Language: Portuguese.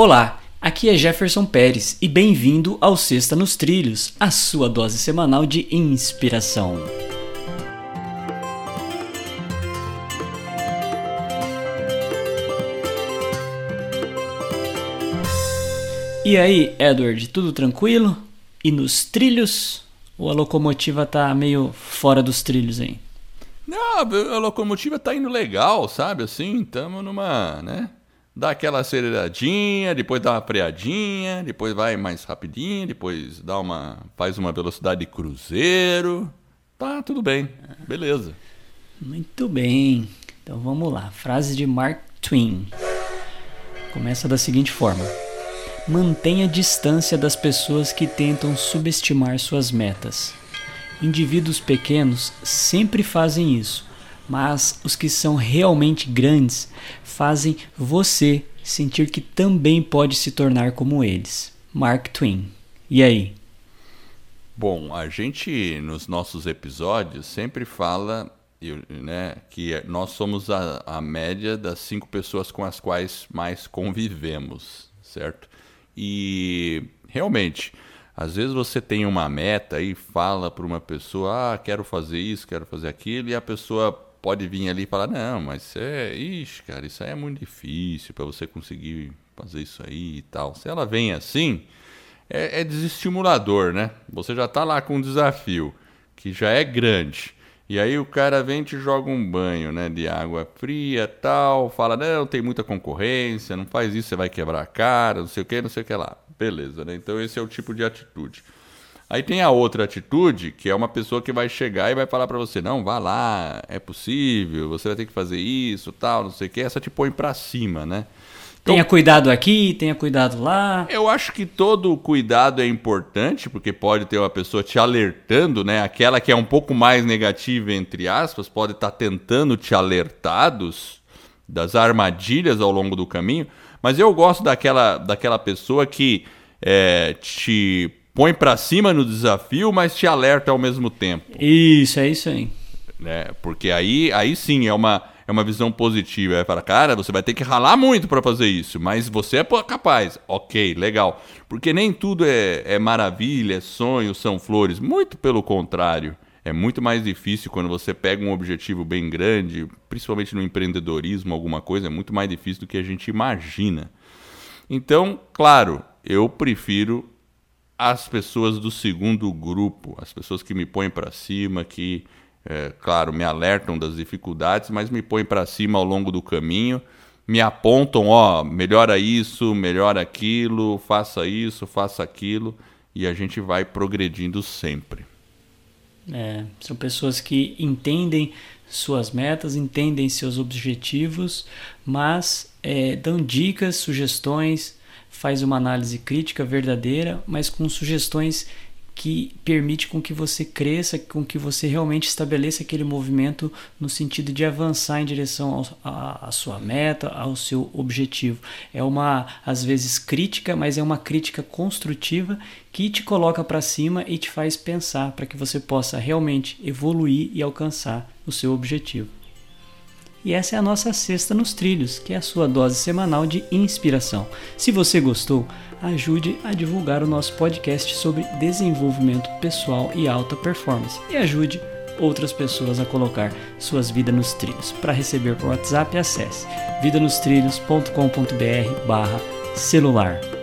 Olá, aqui é Jefferson Pérez e bem-vindo ao Sexta nos Trilhos, a sua dose semanal de inspiração. E aí, Edward, tudo tranquilo? E nos trilhos? Ou a locomotiva tá meio fora dos trilhos aí? Não, a locomotiva tá indo legal, sabe? Assim, estamos numa, né? Dá aquela aceleradinha, depois dá uma freadinha, depois vai mais rapidinho, depois dá uma faz uma velocidade de cruzeiro. Tá, tudo bem. Beleza. Muito bem. Então vamos lá. Frase de Mark Twain. Começa da seguinte forma: Mantenha distância das pessoas que tentam subestimar suas metas. Indivíduos pequenos sempre fazem isso mas os que são realmente grandes fazem você sentir que também pode se tornar como eles. Mark Twain. E aí? Bom, a gente nos nossos episódios sempre fala né, que nós somos a, a média das cinco pessoas com as quais mais convivemos, certo? E realmente, às vezes você tem uma meta e fala para uma pessoa, ah, quero fazer isso, quero fazer aquilo, e a pessoa pode vir ali e falar: não, mas isso é. Ixi, cara, isso aí é muito difícil para você conseguir fazer isso aí e tal. Se ela vem assim, é, é desestimulador, né? Você já tá lá com um desafio que já é grande. E aí o cara vem e te joga um banho, né, de água fria, tal, fala: "Não, tem muita concorrência, não faz isso, você vai quebrar a cara, não sei o que, não sei o que lá". Beleza, né? Então esse é o tipo de atitude. Aí tem a outra atitude, que é uma pessoa que vai chegar e vai falar para você: não, vá lá, é possível, você vai ter que fazer isso, tal, não sei o que. Essa te põe para cima, né? Então, tenha cuidado aqui, tenha cuidado lá. Eu acho que todo cuidado é importante, porque pode ter uma pessoa te alertando, né? Aquela que é um pouco mais negativa, entre aspas, pode estar tá tentando te alertar dos, das armadilhas ao longo do caminho. Mas eu gosto daquela, daquela pessoa que é, te põe para cima no desafio, mas te alerta ao mesmo tempo. Isso, é isso aí. Né? Porque aí, aí sim é uma, é uma visão positiva. É para cara, você vai ter que ralar muito para fazer isso, mas você é capaz. Ok, legal. Porque nem tudo é, é maravilha, é sonho, são flores. Muito pelo contrário. É muito mais difícil quando você pega um objetivo bem grande, principalmente no empreendedorismo, alguma coisa, é muito mais difícil do que a gente imagina. Então, claro, eu prefiro as pessoas do segundo grupo, as pessoas que me põem para cima, que, é, claro, me alertam das dificuldades, mas me põem para cima ao longo do caminho, me apontam, ó, melhora isso, melhora aquilo, faça isso, faça aquilo, e a gente vai progredindo sempre. É, são pessoas que entendem suas metas, entendem seus objetivos, mas é, dão dicas, sugestões, faz uma análise crítica verdadeira, mas com sugestões que permite com que você cresça, com que você realmente estabeleça aquele movimento no sentido de avançar em direção à sua meta, ao seu objetivo. É uma, às vezes, crítica, mas é uma crítica construtiva que te coloca para cima e te faz pensar para que você possa realmente evoluir e alcançar o seu objetivo. E essa é a nossa Sexta nos Trilhos, que é a sua dose semanal de inspiração. Se você gostou, ajude a divulgar o nosso podcast sobre desenvolvimento pessoal e alta performance e ajude outras pessoas a colocar suas vidas nos trilhos. Para receber por WhatsApp, acesse vidanostrilhos.com.br/celular.